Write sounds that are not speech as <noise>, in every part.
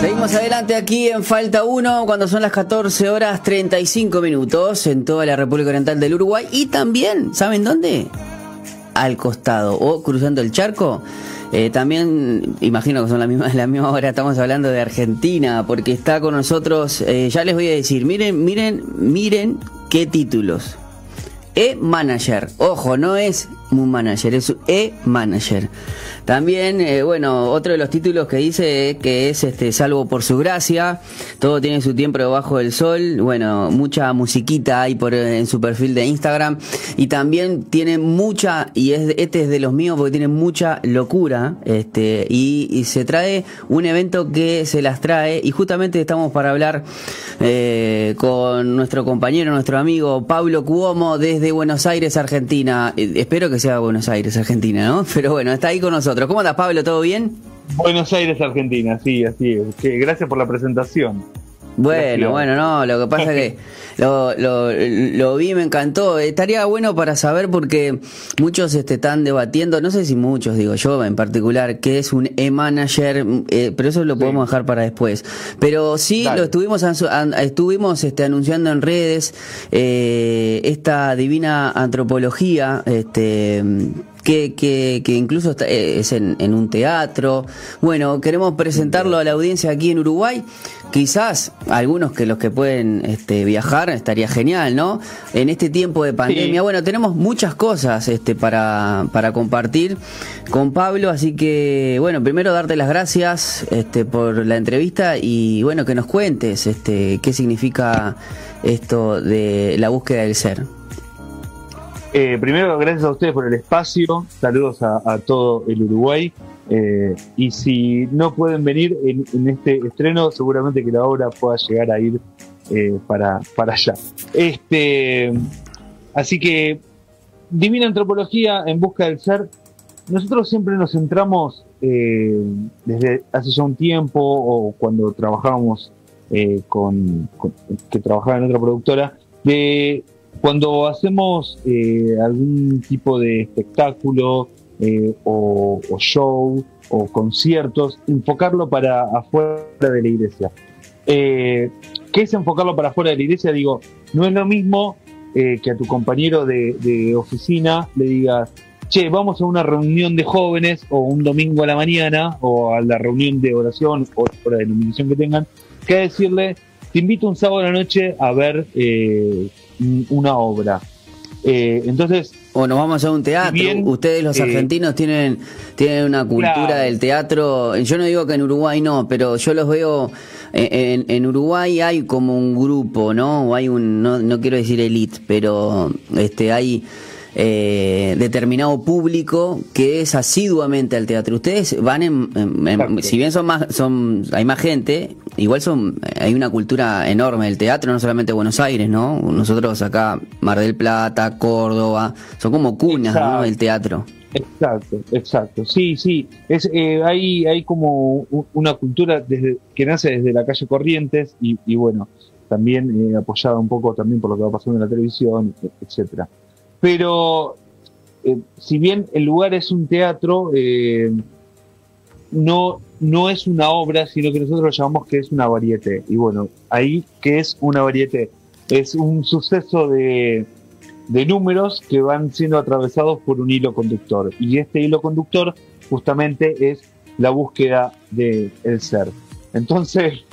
Seguimos adelante aquí en Falta 1 cuando son las 14 horas 35 minutos en toda la República Oriental del Uruguay y también, ¿saben dónde? Al costado o cruzando el charco. Eh, también, imagino que son la misma, <laughs> la misma hora, estamos hablando de Argentina, porque está con nosotros, eh, ya les voy a decir, miren, miren, miren qué títulos. E-Manager, ojo, no es un manager, es E-Manager. También, eh, bueno, otro de los títulos que dice que es este Salvo por su gracia, todo tiene su tiempo debajo del sol, bueno, mucha musiquita hay por en su perfil de Instagram y también tiene mucha y es este es de los míos porque tiene mucha locura, este y, se trae un evento que se las trae y justamente estamos para hablar eh, con nuestro compañero, nuestro amigo Pablo Cuomo desde Buenos Aires, Argentina. Eh, espero que sea Buenos Aires, Argentina, ¿no? <laughs> Pero bueno, está ahí con nosotros. ¿Cómo andas, Pablo? ¿Todo bien? Buenos Aires, Argentina, sí, así es. Gracias por la presentación. Bueno, bueno, no, lo que pasa es que <laughs> lo, lo, lo, vi, me encantó. Estaría bueno para saber porque muchos este, están debatiendo, no sé si muchos, digo yo en particular, que es un e-manager, eh, pero eso lo podemos dejar para después. Pero sí, lo estuvimos estuvimos este, anunciando en redes eh, esta divina antropología, este que, que, que incluso eh, es en, en, un teatro. Bueno, queremos presentarlo a la audiencia aquí en Uruguay. Quizás algunos que los que pueden este, viajar estaría genial, ¿no? En este tiempo de pandemia, bueno, tenemos muchas cosas este, para, para compartir con Pablo, así que, bueno, primero darte las gracias este, por la entrevista y, bueno, que nos cuentes este, qué significa esto de la búsqueda del ser. Eh, primero, gracias a ustedes por el espacio. Saludos a, todo el Uruguay. Eh, y si no pueden venir en, este estreno, seguramente que la obra pueda llegar a ir eh, para, para allá. Este, así que, Divina Antropología en busca del ser. Nosotros siempre nos centramos desde hace ya un tiempo o cuando trabajábamos con, que trabajaba en otra productora, de cuando hacemos eh, algún tipo de espectáculo eh, o, show o conciertos, enfocarlo para afuera de la iglesia. Eh, ¿Qué es enfocarlo para afuera de la iglesia? Digo, no es lo mismo que a tu compañero de, oficina le digas, che, vamos a una reunión de jóvenes o un domingo a la mañana o a la reunión de oración o la denominación que tengan, que decirle, te invito un sábado a la noche a ver una obra. Eh, entonces. O nos vamos a un teatro. Ustedes, los eh, argentinos, tienen, tienen una cultura del teatro. Yo no digo que en Uruguay no, pero yo los veo. En, en Uruguay hay como un grupo, ¿no? O hay un. No, no quiero decir elite, pero este hay eh, determinado público que es asiduamente al teatro. Ustedes van en, si bien son más, son, hay más gente, igual son, hay una cultura enorme del teatro, no solamente Buenos Aires, ¿no? Nosotros acá, Mar del Plata, Córdoba, son como cunas, ¿no? Del teatro. Exacto, exacto. Sí, sí. Es, eh, hay, hay como una cultura desde, que nace desde la calle Corrientes y, y bueno, también eh, apoyada un poco también por lo que va pasando en la televisión, etcétera. Pero eh, si bien el lugar es un teatro, eh, no, no es una obra, sino que nosotros llamamos que es una varieté. Y bueno, ahí que es una varieté, es un suceso de, de números que van siendo atravesados por un hilo conductor. Y este hilo conductor justamente es la búsqueda del el ser. Entonces,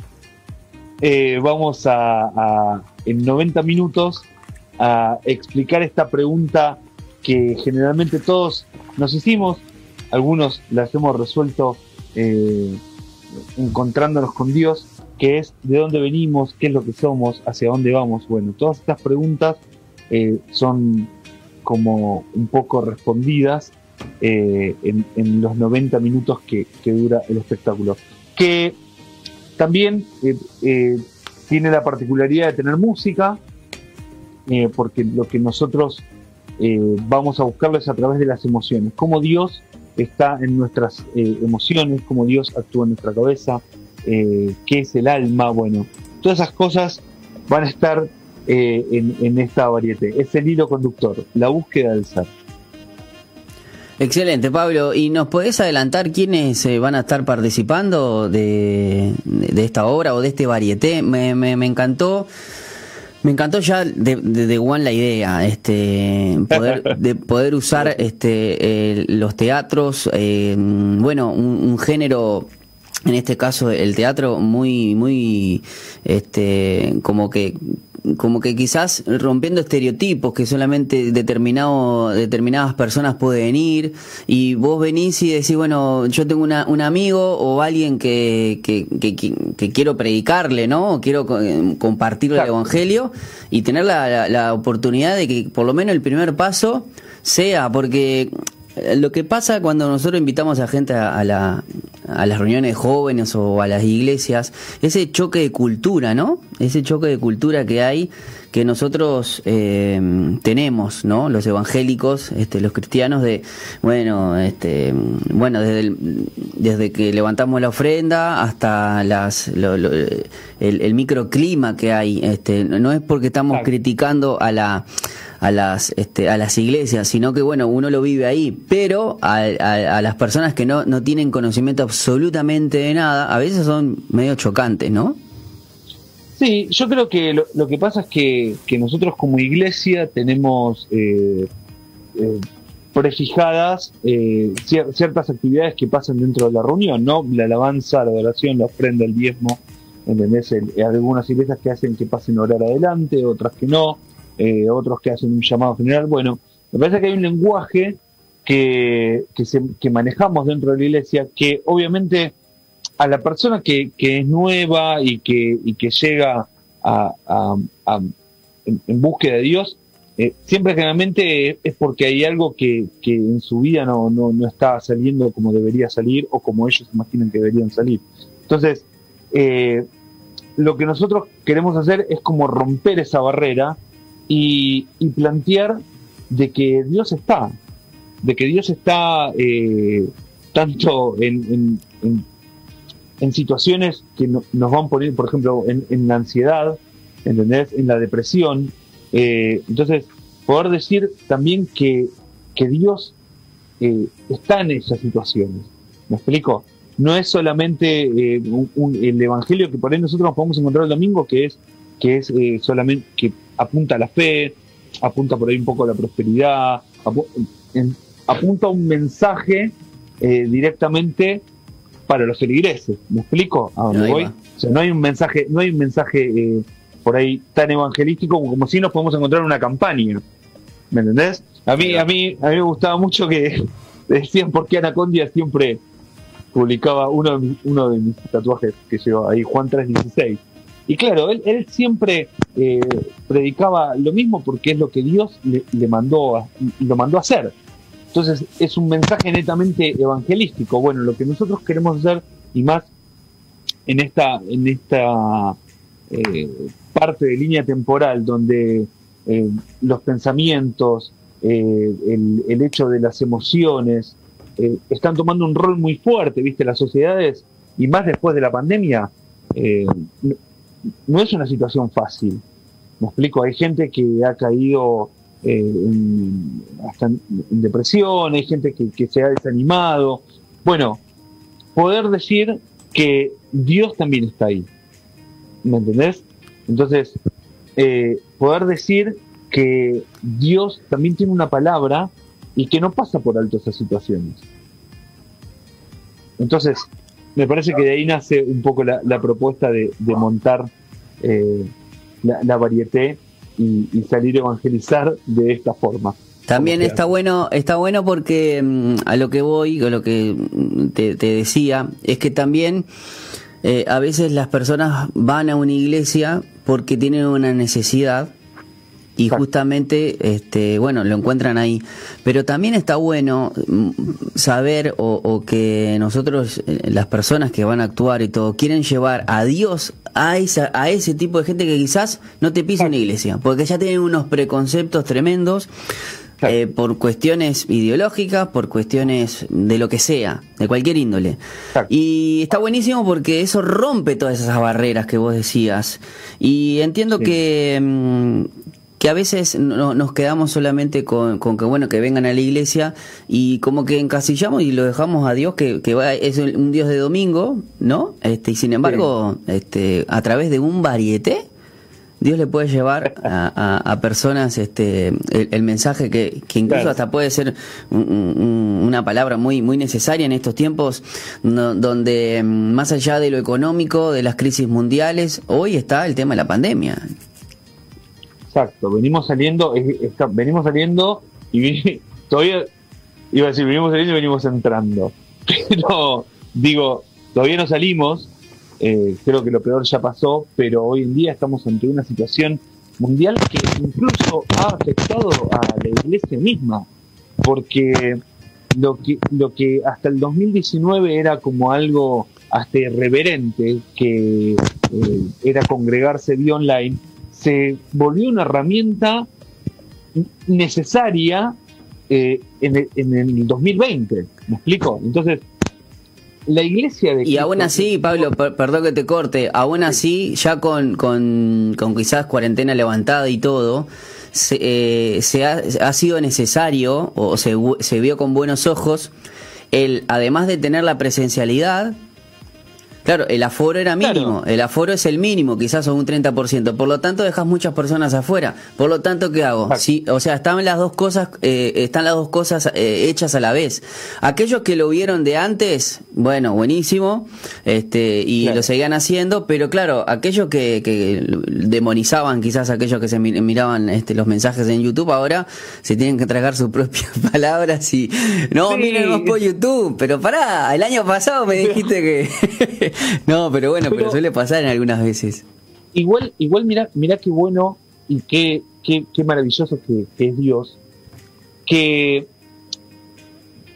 eh, vamos a, en 90 minutos a explicar esta pregunta que generalmente todos nos hicimos, algunos las hemos resuelto eh, encontrándonos con Dios, que es de dónde venimos, qué es lo que somos, hacia dónde vamos. Bueno, todas estas preguntas eh, son como un poco respondidas eh, en, los 90 minutos que, que, dura el espectáculo. Que también tiene la particularidad de tener música, eh, porque lo que nosotros eh, vamos a buscarlo es a través de las emociones, cómo Dios está en nuestras eh, emociones, cómo Dios actúa en nuestra cabeza, qué es el alma, bueno, todas esas cosas van a estar en, esta variedad. Es el hilo conductor, la búsqueda del ser. Excelente, Pablo. ¿Y nos podés adelantar quiénes eh, van a estar participando de, de esta obra o de este varieté? Me, me encantó. Me encantó ya de, de, One la idea, este, poder, de poder usar este, los teatros, eh, bueno, un, un género en este caso el teatro muy muy este como que como que quizás rompiendo estereotipos que solamente determinado, determinadas personas pueden ir y vos venís y decís, bueno, yo tengo una, un amigo o alguien que, que, que, quiero predicarle, ¿no? O quiero eh, compartir el Evangelio y tener la, la oportunidad de que por lo menos el primer paso sea, porque lo que pasa cuando nosotros invitamos a gente a, la, a las reuniones de jóvenes o a las iglesias, ese choque de cultura, ¿no? Ese choque de cultura que hay, que nosotros eh, tenemos, ¿no? Los evangélicos, este, los cristianos, de, bueno, este, bueno, desde, desde que levantamos la ofrenda hasta las, el, microclima que hay, este, no es porque estamos criticando a la a las este, a las iglesias, sino que bueno, uno lo vive ahí, pero a, a, las personas que no, no tienen conocimiento absolutamente de nada, a veces son medio chocantes, ¿no? Sí, yo creo que lo, que pasa es que, que, nosotros como iglesia tenemos eh, eh, prefijadas eh, ciertas actividades que pasan dentro de la reunión, ¿no? La alabanza, la adoración, la ofrenda, el diezmo, ¿entendés? algunas iglesias que hacen que pasen a orar adelante, otras que no. Eh, otros que hacen un llamado general. Bueno, me parece que hay un lenguaje que, que, manejamos dentro de la iglesia que obviamente a la persona que, es nueva y que, que llega a, en, búsqueda de Dios, eh, siempre generalmente es porque hay algo que, que en su vida no, no, no, está saliendo como debería salir o como ellos imaginan que deberían salir. Entonces, eh, lo que nosotros queremos hacer es como romper esa barrera y, plantear de que Dios está, de que Dios está eh, tanto en, en, situaciones que nos van a poner, por ejemplo, en, la ansiedad. En la depresión. Eh, entonces, poder decir también que, que Dios eh, está en esas situaciones. ¿Me explico? No es solamente un, el Evangelio que por ahí nosotros nos podemos encontrar el domingo, que es que es solamente que apunta a la fe, apunta por ahí un poco a la prosperidad, apunta a un mensaje eh, directamente para los feligreses. ¿Me explico? ¿A dónde voy? O sea, no hay un mensaje, no hay un mensaje eh, por ahí tan evangelístico como, si nos podemos encontrar en una campaña. ¿Me entendés? A mí, a mí, a mí me gustaba mucho que <laughs> decían por qué Anacondia siempre publicaba uno, uno de mis tatuajes que lleva ahí, Juan 316 y claro, él, él siempre eh, predicaba lo mismo porque es lo que Dios le, mandó a, lo mandó a hacer. Entonces es un mensaje netamente evangelístico. Bueno, lo que nosotros queremos hacer y más en esta en esta eh, parte de línea temporal donde eh, los pensamientos, el, el, hecho de las emociones están tomando un rol muy fuerte, viste, las sociedades y más después de la pandemia no es una situación fácil. Me explico, hay gente que ha caído eh, en, depresión, hay gente que, se ha desanimado. Bueno, poder decir que Dios también está ahí. ¿Me entendés? Entonces, eh, poder decir que Dios también tiene una palabra y que no pasa por alto esas situaciones. Entonces, me parece que de ahí nace un poco la, propuesta de, montar eh, la, la, varieté y, salir a evangelizar de esta forma. También está bueno, está bueno porque mm, a lo que voy, a lo que te, decía, es que también eh, a veces las personas van a una iglesia porque tienen una necesidad y justamente este bueno lo encuentran ahí. Pero también está bueno mm, saber o, que nosotros eh, las personas que van a actuar y todo quieren llevar a Dios a esa a ese tipo de gente que quizás no te pisa una iglesia porque ya tienen unos preconceptos tremendos eh, por cuestiones ideológicas, por cuestiones de lo que sea, de cualquier índole. Y está buenísimo porque eso rompe todas esas barreras que vos decías. Y entiendo que, mm, que a veces no, nos quedamos solamente con, con, que bueno que vengan a la iglesia y como que encasillamos y lo dejamos a Dios que, que va, es un Dios de domingo, ¿no? Este y sin embargo, este a través de un varieté Dios le puede llevar a, personas este el, mensaje que, que incluso hasta puede ser una palabra muy muy necesaria en estos tiempos donde mm, más allá de lo económico, de las crisis mundiales, hoy está el tema de la pandemia. Exacto, venimos saliendo, venimos saliendo y <laughs> todavía, iba a decir, venimos saliendo y venimos entrando. <laughs> Pero, digo, todavía no salimos, eh, creo que lo peor ya pasó, pero hoy en día estamos ante una situación mundial que incluso ha afectado a la iglesia misma, porque lo que, lo que hasta el 2019 era como algo hasta irreverente, que eh, era congregarse vía online, se volvió una herramienta necesaria eh, en, el, en, el, 2020. ¿Me explico? Entonces, la iglesia de... Y aún así, Pablo, perdón que te corte, aún así, ya con, con, con quizás cuarentena levantada y todo, se, eh, se ha, ha, sido necesario, o se, se vio con buenos ojos, el, además de tener la presencialidad, Claro, el aforo era mínimo, el aforo es el mínimo, quizás un 30%, por lo tanto dejas muchas personas afuera. Por lo tanto, ¿qué hago? Sí, o sea, están las dos cosas eh, están las dos cosas eh, hechas a la vez. Aquellos que lo vieron de antes, bueno, buenísimo, este y lo seguían haciendo, pero claro, aquellos que, que demonizaban quizás aquellos que se miraban este, los mensajes en YouTube ahora se tienen que tragar sus <laughs> propias palabras y no, sí. miren por YouTube, pero pará, el año pasado me dijiste que <laughs> <laughs> no, pero bueno, pero, suele pasar en algunas veces. Igual, igual mira, mira qué bueno y qué, qué, qué maravilloso que, es Dios, que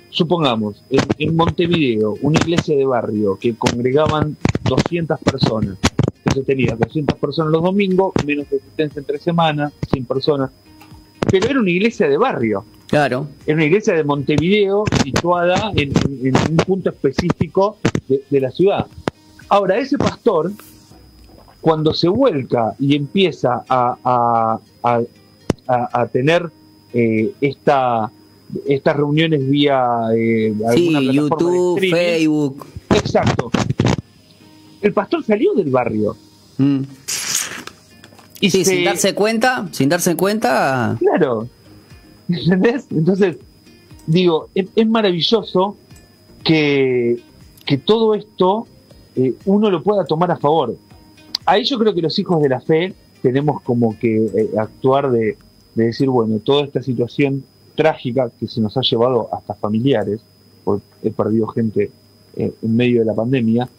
supongamos, en, Montevideo, una iglesia de barrio que congregaban 200 personas, que se tenía 200 personas los domingos, menos asistencia entre semanas, 100 personas, pero era una iglesia de barrio. Claro. Era una iglesia de Montevideo situada en, un punto específico de, la ciudad. Ahora, ese pastor, cuando se vuelca y empieza a, a, tener eh, esta, estas reuniones vía eh, YouTube, Facebook. Exacto. El pastor salió del barrio. Mm. Y sin darse cuenta, sin darse cuenta. Claro. <laughs> ¿Entendés? Entonces, digo, es, maravilloso que, que, todo esto eh, uno lo pueda tomar a favor. Ahí yo creo que los hijos de la fe tenemos como que eh, actuar de, decir, bueno, toda esta situación trágica que se nos ha llevado hasta familiares, porque he perdido gente eh, en medio de la pandemia,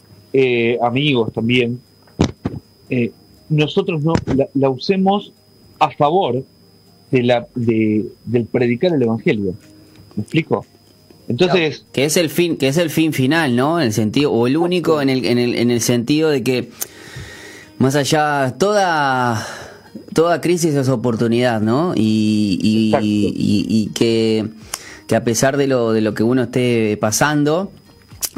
amigos también, nosotros no la, usemos a favor de la, de, del predicar el evangelio. ¿Me explico? Entonces, que es el fin, que es el fin final, ¿no? En el sentido o el único en el, en el, en el sentido de que más allá toda toda crisis es oportunidad, ¿no? Y, y, y, que, que a pesar de lo, de lo que uno esté pasando,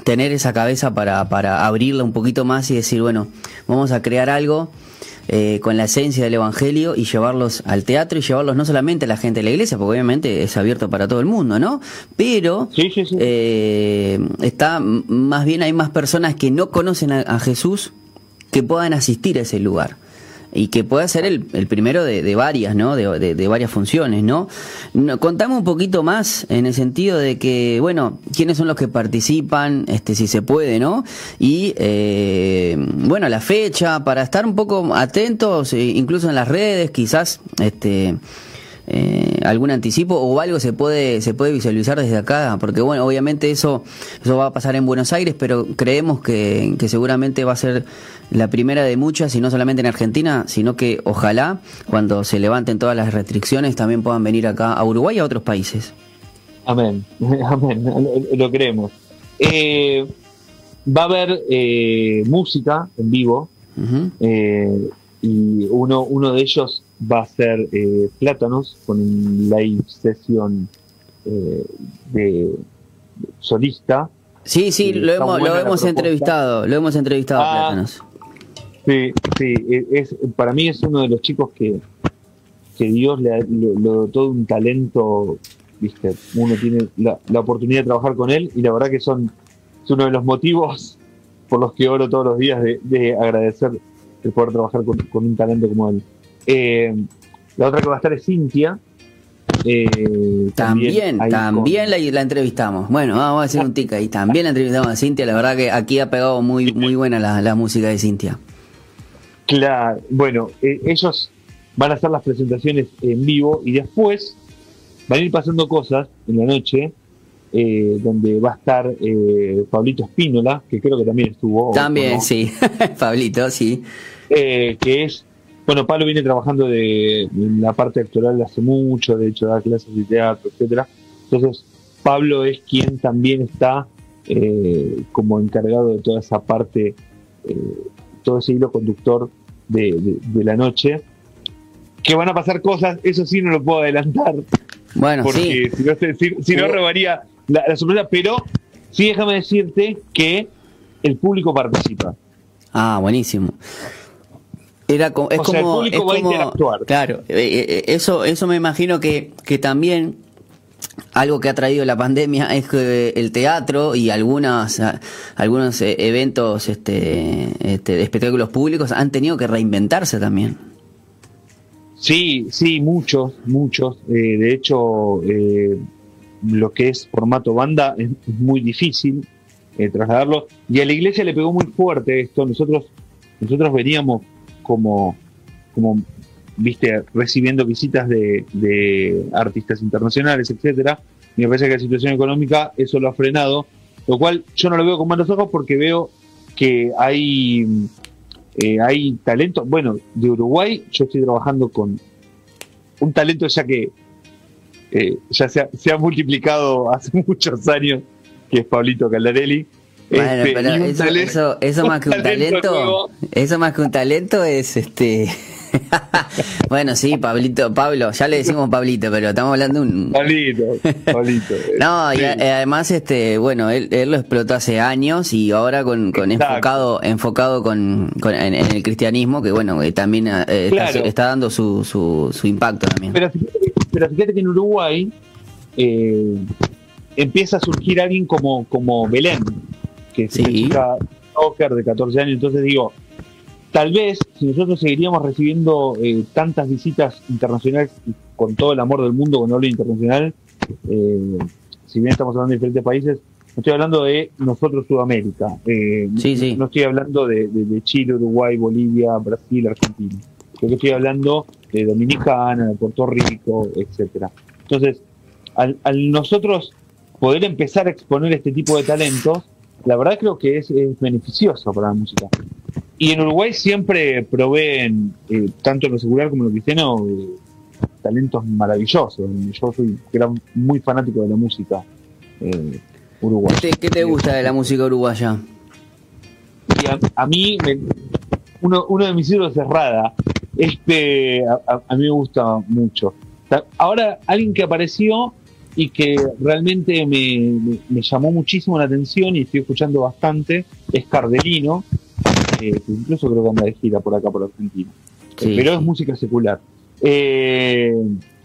tener esa cabeza para, para abrirla un poquito más y decir, bueno, vamos a crear algo eh, con la esencia del Evangelio y llevarlos al teatro y llevarlos no solamente a la gente de la iglesia, porque obviamente es abierto para todo el mundo, ¿no? Pero eh, está más bien hay más personas que no conocen a Jesús que puedan asistir a ese lugar y que pueda ser el, el primero de, de, varias, ¿no? De, de, varias funciones, ¿no? Contame un poquito más en el sentido de que, bueno, quiénes son los que participan, este, si se puede, ¿no? Y, eh, bueno, la fecha, para estar un poco atentos, eh, incluso en las redes, quizás, este, eh, algún anticipo o algo se puede se puede visualizar desde acá porque bueno obviamente eso eso va a pasar en Buenos Aires pero creemos que, que seguramente va a ser la primera de muchas y no solamente en Argentina sino que ojalá cuando se levanten todas las restricciones también puedan venir acá a Uruguay y a otros países. Amén <laughs> amén lo, creemos. Eh, va a haber eh, música en vivo y uno uno de ellos va a ser eh, Plátanos con un live session eh, de solista. Sí, sí, lo hemos, lo hemos entrevistado, lo hemos entrevistado Plátanos. Sí, sí, e, es, para mí es uno de los chicos que, que Dios le, le, dotó un talento, viste, uno tiene la, oportunidad de trabajar con él y la verdad que son es uno de los motivos por los que oro todos los días de, agradecer el poder trabajar con, un talento como él. Eh, la otra que va a estar es Cintia. Eh, también, también, la, entrevistamos. Bueno, vamos a hacer un tic ahí. También la entrevistamos a Cintia. La verdad que aquí ha pegado muy, muy buena la, música de Cintia. Claro, bueno, eh, ellos van a hacer las presentaciones en vivo y después van a ir pasando cosas en la noche eh, donde va a estar eh, Pablito Espínola, que creo que también estuvo. También, sí, <laughs> Pablito, sí. Eh, que es, bueno, Pablo viene trabajando de, la parte actoral hace mucho, de hecho da clases de teatro, etcétera. Entonces, Pablo es quien también está como encargado de toda esa parte, todo ese hilo conductor de, la noche. Que van a pasar cosas, eso sí no lo puedo adelantar. Bueno, porque si no, si no robaría la, sorpresa, pero sí déjame decirte que el público participa. Ah, buenísimo. Era es como, el público va a interactuar. Claro, eh, eh, eh, eso, eso me imagino que, que también algo que ha traído la pandemia es que el teatro y algunas, algunos eventos este, este, de espectáculos públicos han tenido que reinventarse también. Sí, sí, muchos, muchos. de hecho, eh, lo que es formato banda es, muy difícil eh, trasladarlo. Y a la iglesia le pegó muy fuerte esto. Nosotros, nosotros veníamos como, como viste, recibiendo visitas de, artistas internacionales, etcétera. Me parece que la situación económica eso lo ha frenado, lo cual yo no lo veo con malos ojos porque veo que hay, eh, hay talento. Bueno, de Uruguay yo estoy trabajando con un talento ya que eh, ya se ha, multiplicado hace <laughs> muchos años, que es Pablito Caldarelli. Bueno, este, pero eso, eso, más que un talento, eso más que un talento es este <laughs> bueno, sí, Pablito, Pablo, ya le decimos Pablito, pero estamos hablando de un Pablito, Pablito. <laughs> no, y además este, bueno, él, lo explotó hace años y ahora con, con enfocado enfocado con, en, el cristianismo que bueno, también eh, está, dando su, su, su impacto también. Pero pero fíjate que en Uruguay eh, empieza a surgir alguien como, como Belén, que es una chica de 14 años. Entonces digo, tal vez si nosotros seguiríamos recibiendo eh, tantas visitas internacionales con todo el amor del mundo con hablo internacional, eh, si bien estamos hablando de diferentes países, no estoy hablando de nosotros Sudamérica, no estoy hablando de, Chile, Uruguay, Bolivia, Brasil, Argentina. Creo que estoy hablando de Dominicana, de Puerto Rico, etcétera. Entonces, al, nosotros poder empezar a exponer este tipo de talentos, la verdad creo que es, beneficioso para la música. Y en Uruguay siempre proveen, eh, tanto en lo secular como en lo cristiano, eh, talentos maravillosos. Yo soy muy fanático de la música eh, uruguaya. ¿Qué te, gusta de la música uruguaya? a, mí, uno, uno de mis ídolos es Rada. Este, a, mí me gusta mucho. Ahora, alguien que apareció y que realmente me, llamó muchísimo la atención y estoy escuchando bastante es Cardelino, eh, que incluso creo que anda de gira por acá, por Argentina. Eh, pero es música secular. Eh,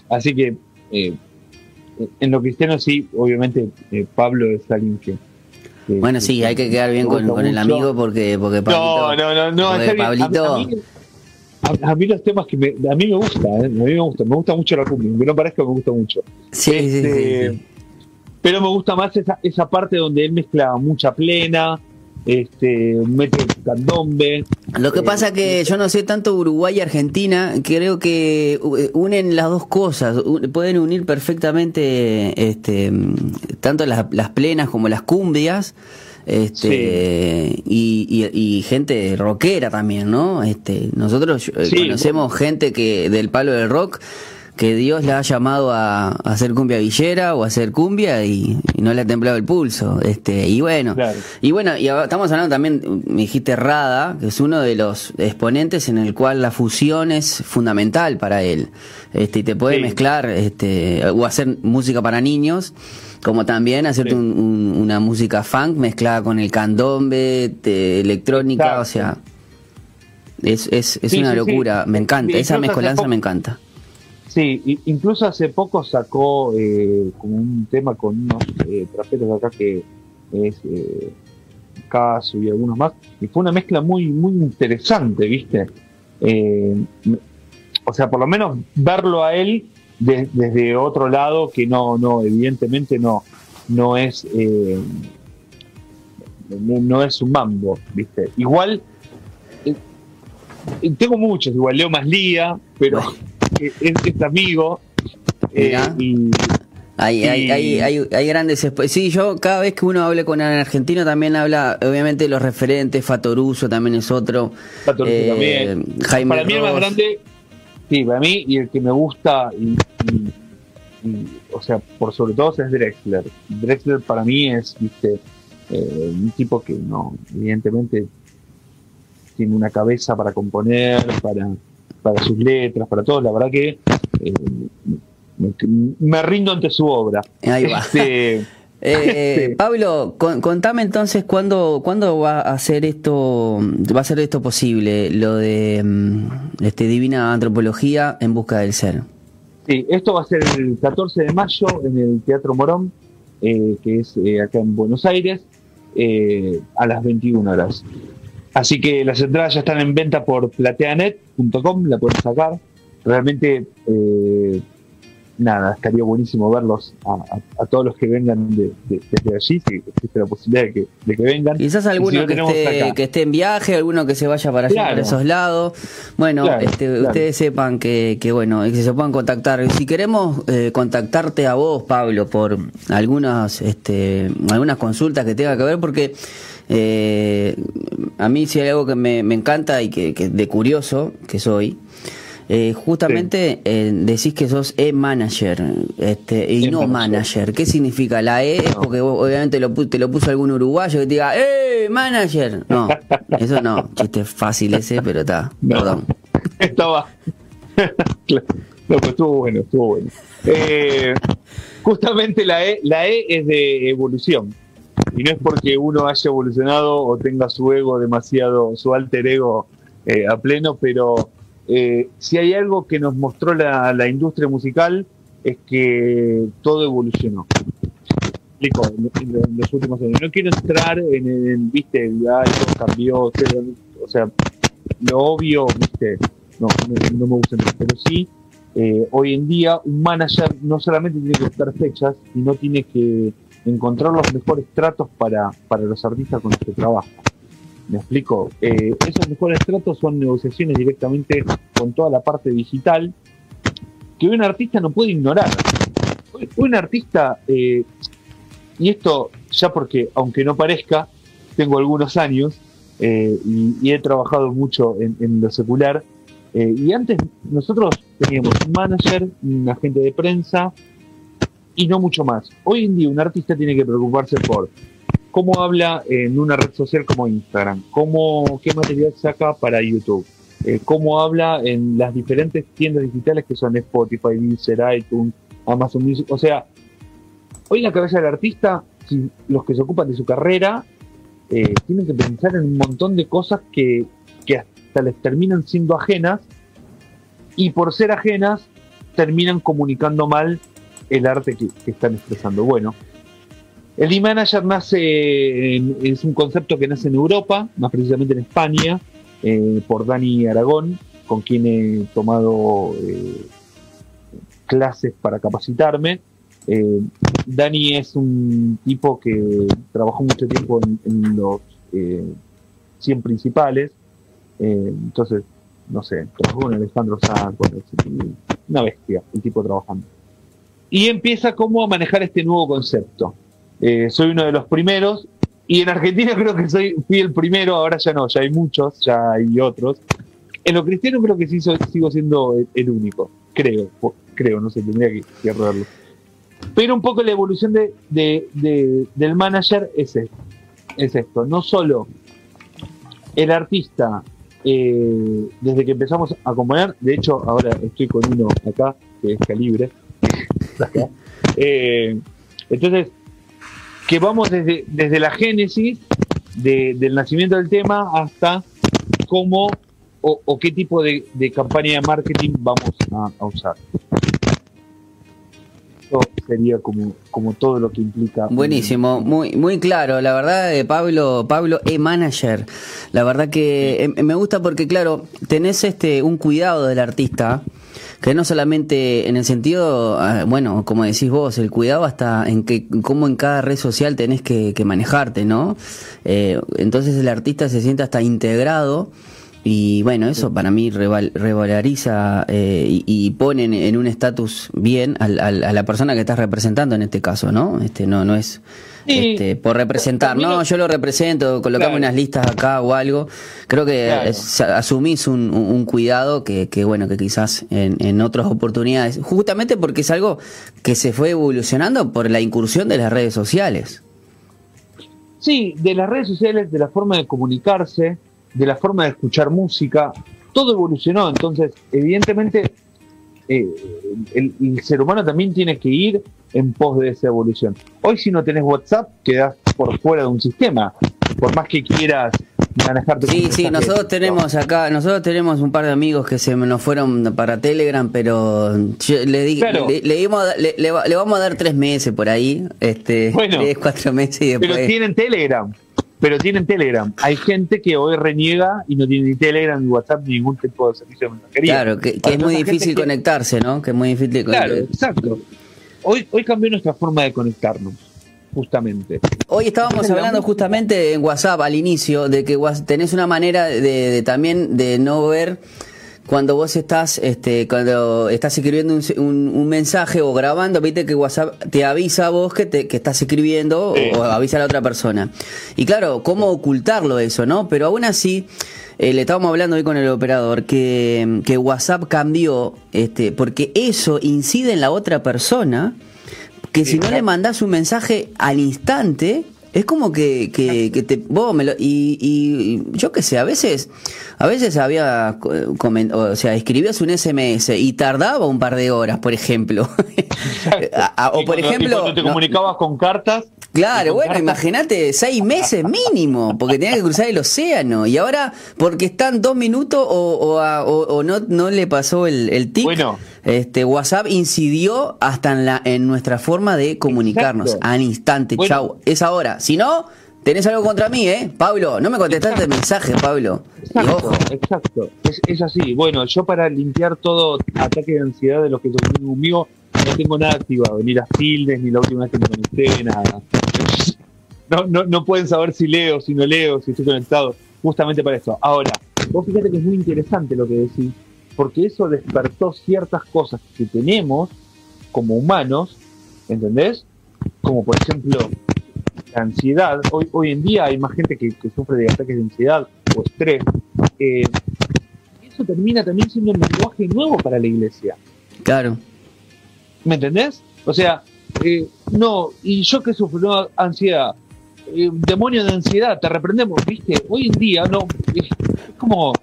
así que en lo cristiano sí, obviamente Pablo es alguien que, bueno, sí, hay que quedar bien con, el amigo porque, porque Pablito, no, no, no, no, Pablito, a, mí los temas que me, a mí me gusta, ¿eh? a mí me gusta, me gusta mucho la cumbia, aunque no parezca me gusta mucho. Sí, sí, sí, este, Pero me gusta más esa, esa parte donde él mezcla mucha plena, este, mete candombe. Lo que pasa que yo no sé tanto Uruguay y Argentina, creo que unen las dos cosas, pueden unir perfectamente este, tanto las, las plenas como las cumbias este y, y, gente rockera también, ¿no? Este, nosotros eh, conocemos gente que del palo del rock que Dios le ha llamado a, hacer cumbia villera o a hacer cumbia y, no le ha temblado el pulso. Este, y bueno, y bueno, y estamos hablando también, me dijiste Rada, que es uno de los exponentes en el cual la fusión es fundamental para él. Este, y te puede mezclar, este, o hacer música para niños como también hacerte una música funk mezclada con el candombe, de electrónica, o sea, es, es, es una locura, me encanta, esa mezcolanza me encanta. Sí, incluso hace poco sacó eh, como un tema con unos eh, traperos acá que es eh, Caso y algunos más, y fue una mezcla muy, muy interesante, ¿viste? Eh, o sea, por lo menos verlo a él desde otro lado que no, no, evidentemente no, no es no, es un mambo, ¿viste? Igual tengo muchos, igual Leo Maslía, pero es, es amigo. Eh, y, hay, hay, hay, hay, grandes. Sí, yo cada vez que uno habla con un argentino también habla, obviamente, los referentes. Fatoruso también es otro. Fatoruso eh, también. Jaime para mí el más grande, sí, para mí, y el que me gusta, y, o sea, por sobre todo es Drexler. Drexler para mí es, viste, eh, un tipo que no, evidentemente, tiene una cabeza para componer, para para sus letras, para todo. La verdad que eh, me, rindo ante su obra. Ahí va. Este, <laughs> eh, Pablo, contame entonces cuándo, cuándo va a hacer esto, va a ser esto posible, lo de mm, este Divina Antropología en busca del ser. Sí, esto va a ser el 14 de mayo en el Teatro Morón, eh, que es acá en Buenos Aires, a las 21 horas. Así que las entradas ya están en venta por plateanet.com, la pueden sacar. Realmente, eh, nada, estaría buenísimo verlos a, todos los que vengan de, desde allí, si existe la posibilidad de que, de que vengan. Quizás alguno que, esté, que, esté, en viaje, alguno que se vaya para allá, para esos lados. Bueno, este, ustedes sepan que, que, bueno, que se puedan contactar. Si queremos eh, contactarte a vos, Pablo, por algunas, este, algunas consultas que tenga que ver, porque eh, a mí si hay algo que me, encanta y que, de curioso que soy, eh, justamente eh, decís que sos e-manager este, y no manager. ¿Qué significa? La E es porque obviamente lo, te lo puso algún uruguayo que te diga ¡Eh, manager! No, <laughs> eso no, chiste fácil ese, pero está, perdón. <laughs> Estaba. <laughs> no, pues estuvo bueno, estuvo bueno. Eh, justamente la E, la E es de evolución. Y no es porque uno haya evolucionado o tenga su ego demasiado, su alter ego eh, a pleno, pero eh, si hay algo que nos mostró la, industria musical es que todo evolucionó. Explico, en, los últimos años. No quiero entrar en el, viste, el cambió, o sea, lo obvio, viste, no, no, me gusta pero sí, eh, hoy en día un manager no solamente tiene que buscar fechas, sino tiene que encontrar los mejores tratos para, para los artistas con los que trabaja. ¿Me explico? Eh, esos mejores tratos son negociaciones directamente con toda la parte digital que un artista no puede ignorar. Un artista, eh, y esto ya porque, aunque no parezca, tengo algunos años eh, y, he trabajado mucho en, en lo secular, y antes nosotros teníamos un manager, un agente de prensa, y no mucho más. Hoy en día un artista tiene que preocuparse por cómo habla en una red social como Instagram, cómo, qué material saca para YouTube, eh, cómo habla en las diferentes tiendas digitales que son Spotify, Deezer, iTunes, Amazon Music. O sea, hoy en la cabeza del artista, los que se ocupan de su carrera, eh, tienen que pensar en un montón de cosas que, que hasta les terminan siendo ajenas y por ser ajenas terminan comunicando mal el arte que, están expresando. Bueno, el e-manager nace, es un concepto que nace en Europa, más precisamente en España, eh, por Dani Aragón, con quien he tomado eh, clases para capacitarme. Eh, Dani es un tipo que trabajó mucho tiempo en, los 100 principales, entonces, no sé, trabajó con Alejandro Sanz, una bestia, el tipo trabajando y empieza como a manejar este nuevo concepto. Eh, soy uno de los primeros y en Argentina <laughs> creo que soy, fui el primero, ahora ya no, ya hay muchos, ya hay otros. En lo cristiano creo que sí sigo siendo el, único, creo, creo, no sé, tendría que, que Pero un poco la evolución de, del manager es esto, es esto, no solo el artista, eh, desde que empezamos a componer, de hecho ahora estoy con uno acá, que es Calibre, Eh, entonces, que vamos desde, desde la génesis del nacimiento del tema hasta cómo o, qué tipo de, campaña de marketing vamos a, usar. Eso sería como, como todo lo que implica. Buenísimo, muy, muy claro. La verdad, de Pablo, Pablo E. Manager. La verdad que eh, me gusta porque, claro, tenés este un cuidado del artista que no solamente en el sentido, ah, bueno, como decís vos, el cuidado hasta en que cómo en cada red social tenés que, manejarte, ¿no? Eh, entonces el artista se siente hasta integrado y bueno, eso para mí revaloriza eh, y, pone en, un estatus bien a, la persona que estás representando en este caso, ¿no? Este no no es este, por representar, no, yo lo represento, colocamos unas listas acá o algo. Creo que asumís un, cuidado que, bueno, que quizás en, en otras oportunidades, justamente porque es algo que se fue evolucionando por la incursión de las redes sociales. Sí, de las redes sociales, de la forma de comunicarse, de la forma de escuchar música, todo evolucionó. Entonces, evidentemente, eh, el, ser humano también tiene que ir en pos de esa evolución. Hoy si no tenés WhatsApp, quedás por fuera de un sistema. Por más que quieras manejarte. Sí, sí, nosotros tenemos acá, nosotros tenemos un par de amigos que se nos fueron para Telegram, pero le, di, le, vamos a dar tres meses por ahí, este, tres, cuatro meses y después. Pero tienen Telegram pero tienen Telegram. Hay gente que hoy reniega y no tiene ni Telegram, ni WhatsApp, ni ningún tipo de servicio de mensajería. Claro, que, es muy difícil conectarse, ¿no? Que es muy difícil Claro, exacto. Hoy, hoy cambió nuestra forma de conectarnos, justamente. Hoy estábamos hablando justamente en WhatsApp al inicio de que tenés una manera de también de no ver cuando vos estás, este, cuando estás escribiendo un, un, mensaje o grabando, viste que WhatsApp te avisa a vos que, te, que estás escribiendo o, avisa a la otra persona. Y claro, ¿cómo ocultarlo eso, no? Pero aún así, eh, le estábamos hablando hoy con el operador que, que WhatsApp cambió, este, porque eso incide en la otra persona, que si no le mandás un mensaje al instante, es como que, que, que te vos me lo, y, y, yo qué sé, a veces a veces había o sea, escribías un SMS y tardaba un par de horas, por ejemplo. <laughs> o por ejemplo, cuando te comunicabas con cartas Claro, bueno, imagínate, seis meses mínimo, porque tenía que cruzar el océano. Y ahora, porque están dos minutos o, o, no, no le pasó el, el tic, bueno. Este, WhatsApp incidió hasta en, la, en nuestra forma de comunicarnos al instante. Chau, es ahora. Si no, tenés algo contra mí, ¿eh? Pablo, no me contestaste el mensaje, Pablo. Exacto, exacto. Es, es, así. Bueno, yo para limpiar todo ataque de ansiedad de los que son conmigo, no tengo nada activado, ni las tildes, ni la última vez que me conecté, nada. No, no, no pueden saber si leo, si no leo, si estoy conectado, justamente para eso. Ahora, vos fíjate que es muy interesante lo que decís, porque eso despertó ciertas cosas que tenemos como humanos, ¿entendés? Como por ejemplo la ansiedad. Hoy, hoy en día hay más gente que, sufre de ataques de ansiedad o estrés. Eh, eso termina también siendo un lenguaje nuevo para la iglesia. Claro. ¿Me entendés? O sea, eh, no, y yo que sufro ansiedad, eh, demonio de ansiedad, te reprendemos, ¿viste? Hoy en día no, es, como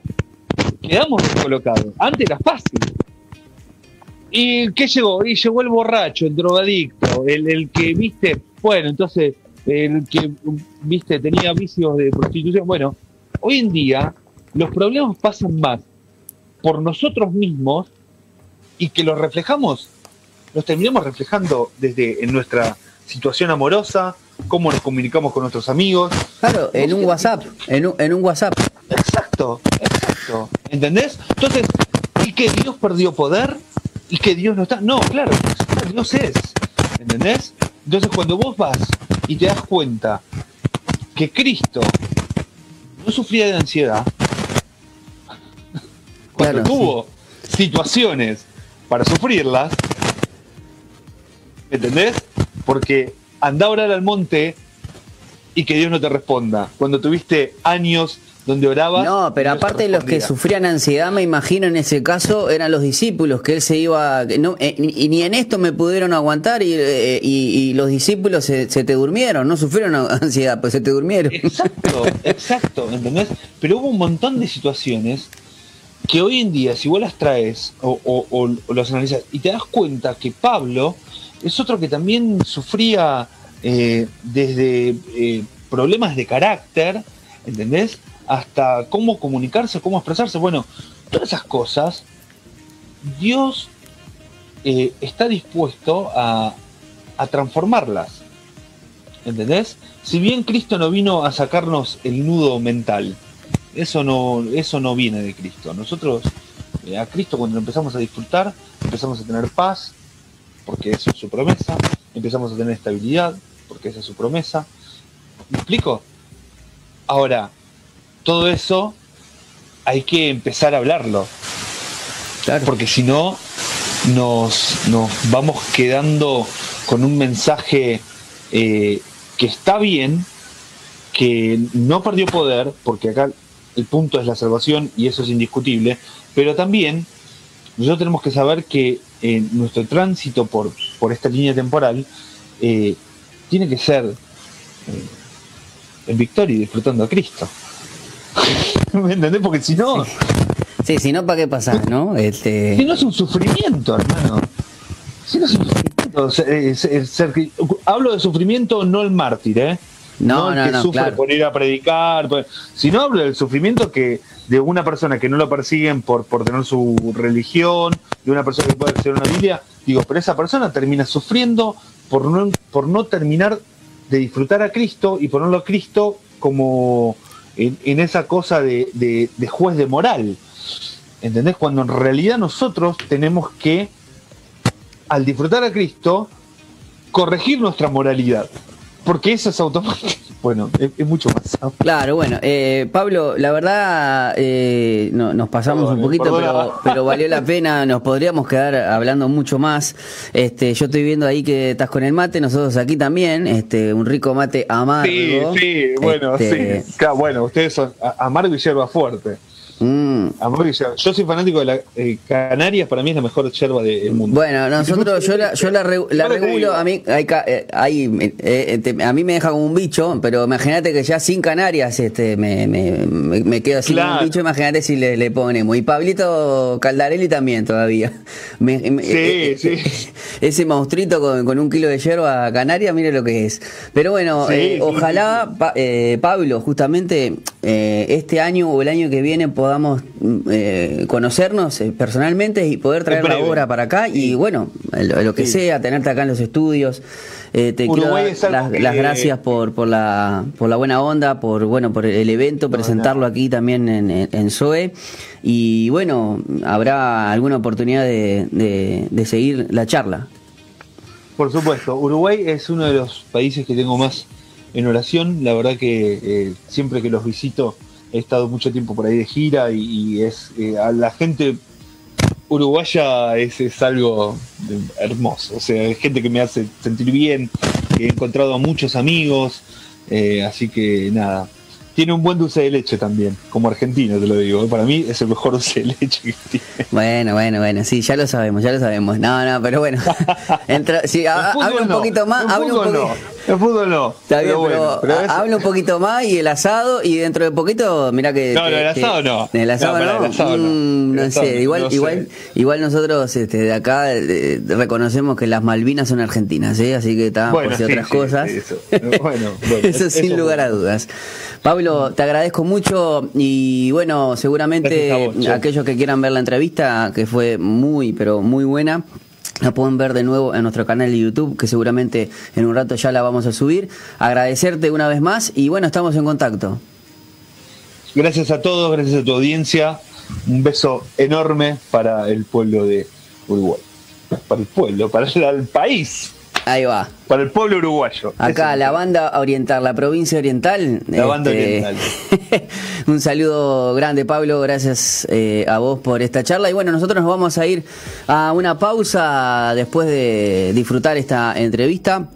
quedamos descolocados. Antes era fácil. ¿Y qué llegó? Y llegó el borracho, el drogadicto, el, el que, viste, bueno, entonces, el que, viste, tenía vicios de prostitución. Bueno, hoy en día los problemas pasan más por nosotros mismos y que los reflejamos nos terminamos reflejando desde en nuestra situación amorosa, cómo nos comunicamos con nuestros amigos. Claro, en un WhatsApp, en un, en un WhatsApp. Exacto, exacto. ¿Entendés? Entonces, ¿y que Dios perdió poder? ¿Y que Dios no está? No, claro, Dios es. ¿Entendés? Entonces, cuando vos vas y te das cuenta que Cristo no sufría de ansiedad, cuando tuvo situaciones para sufrirlas, ¿Entendés? Porque anda a orar al monte y que Dios no te responda. Cuando tuviste años donde orabas. No, pero aparte de los que sufrían ansiedad, me imagino en ese caso eran los discípulos, que él se iba. No, eh, y ni en esto me pudieron aguantar y, eh, los discípulos se, te durmieron, no sufrieron <laughs> ansiedad, pues se te durmieron. Exacto, <laughs> exacto, ¿entendés? Pero hubo un montón de situaciones que hoy en día, si vos las traes o, o los analizas y te das cuenta que Pablo es otro que también sufría eh, desde problemas de carácter, ¿entendés? Hasta cómo comunicarse, cómo expresarse. Bueno, todas esas cosas, Dios eh, está dispuesto a, transformarlas. ¿Entendés? Si bien Cristo no vino a sacarnos el nudo mental, eso no, eso no viene de Cristo. Nosotros, eh, a Cristo, cuando empezamos a disfrutar, empezamos a tener paz, porque eso es su promesa, empezamos a tener estabilidad, porque esa es su promesa. ¿Me explico? Ahora, todo eso hay que empezar a hablarlo. Porque si no, nos, nos, vamos quedando con un mensaje eh, que está bien, que no perdió poder, porque acá el punto es la salvación y eso es indiscutible, pero también nosotros tenemos que saber que eh, nuestro tránsito por, por esta línea temporal eh, tiene que ser eh, en victoria y disfrutando a Cristo. ¿Me <laughs> entendés? Porque si no... Sí, si no, ¿para qué pasar, no? Este... Si no es un sufrimiento, hermano. Si no es un sufrimiento. hablo de sufrimiento, no el mártir, ¿eh? No, no, el que sufre por ir a predicar. Si no hablo del sufrimiento que de una persona que no lo persiguen por, por tener su religión, de una persona que puede hacer una Biblia, digo, pero esa persona termina sufriendo por no, por no terminar de disfrutar a Cristo y ponerlo a Cristo como en, esa cosa de, de, juez de moral. ¿Entendés? Cuando en realidad nosotros tenemos que, al disfrutar a Cristo, corregir nuestra moralidad. Porque eso es automático. <laughs> Bueno, es, mucho más. Claro, bueno, eh, Pablo, la verdad eh, no, nos pasamos un poquito, pero, pero, valió la pena. Nos podríamos quedar hablando mucho más. Este, yo estoy viendo ahí que estás con el mate, nosotros aquí también. Este, un rico mate amargo. Sí, sí, bueno, este, sí. Claro, bueno, ustedes son amargo y hierba fuerte. Mm. Yo soy fanático de la eh, Canarias, para mí es la mejor yerba del mundo. Bueno, nosotros, yo la, yo la, regulo, a mí, hay, eh, eh, a mí me deja como un bicho, pero imagínate que ya sin Canarias este, me, me, me quedo así como un bicho, imagínate si le, le, ponemos. Y Pablito Caldarelli también todavía. <laughs> sí, sí. Ese monstruito con, con, un kilo de yerba Canarias, mire lo que es. Pero bueno, ojalá, Pablo, justamente este año o el año que viene podamos mm, eh, conocernos eh, personalmente y poder traer la obra para acá y bueno, lo, que sea, tenerte acá en los estudios. Eh, te quiero dar las, gracias por, por, la, por la buena onda, por bueno por el evento, presentarlo aquí también en, en SOE. Y bueno, habrá alguna oportunidad de, de, seguir la charla. Por supuesto, Uruguay es uno de los países que tengo más en oración. La verdad que siempre que los visito he estado mucho tiempo por ahí de gira y, es eh, a la gente uruguaya es, es, algo hermoso, o sea, es gente que me hace sentir bien, he encontrado a muchos amigos, eh, así que nada, tiene un buen dulce de leche también, como argentino te lo digo. Para mí es el mejor <laughs> dulce de leche que tiene. Bueno, bueno, bueno, sí, ya lo sabemos, ya lo sabemos. No, no, pero bueno. <laughs> Entra, sí, habla un poquito más. Habla un no. El fútbol no. Está bien, pero, habla un poquito más y el asado y dentro de poquito, mira que. No, el asado no. El asado no. El asado no. Mm, no sé, igual, igual, igual nosotros este, de acá eh, reconocemos que las Malvinas son argentinas, ¿eh? así que está por si otras cosas. eso. Bueno, <laughs> bueno, eso sin lugar a dudas. Pablo, te agradezco mucho y bueno, seguramente aquellos que quieran ver la entrevista, que fue muy, pero muy buena, la pueden ver de nuevo en nuestro canal de YouTube, que seguramente en un rato ya la vamos a subir. Agradecerte una vez más y bueno, estamos en contacto. Gracias a todos, gracias a tu audiencia. Un beso enorme para el pueblo de Uruguay. Para el pueblo, para el país. Ahí va. Para el pueblo uruguayo. Acá, la banda oriental, la provincia oriental. La banda este, oriental. <laughs> un saludo grande, Pablo. Gracias eh, a vos por esta charla. Y bueno, nosotros nos vamos a ir a una pausa después de disfrutar esta entrevista.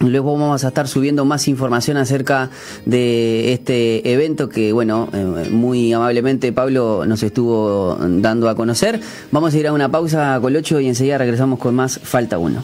Luego vamos a estar subiendo más información acerca de este evento que, bueno, eh, muy amablemente Pablo nos estuvo dando a conocer. Vamos a ir a una pausa, Colocho, y enseguida regresamos con más Falta Uno.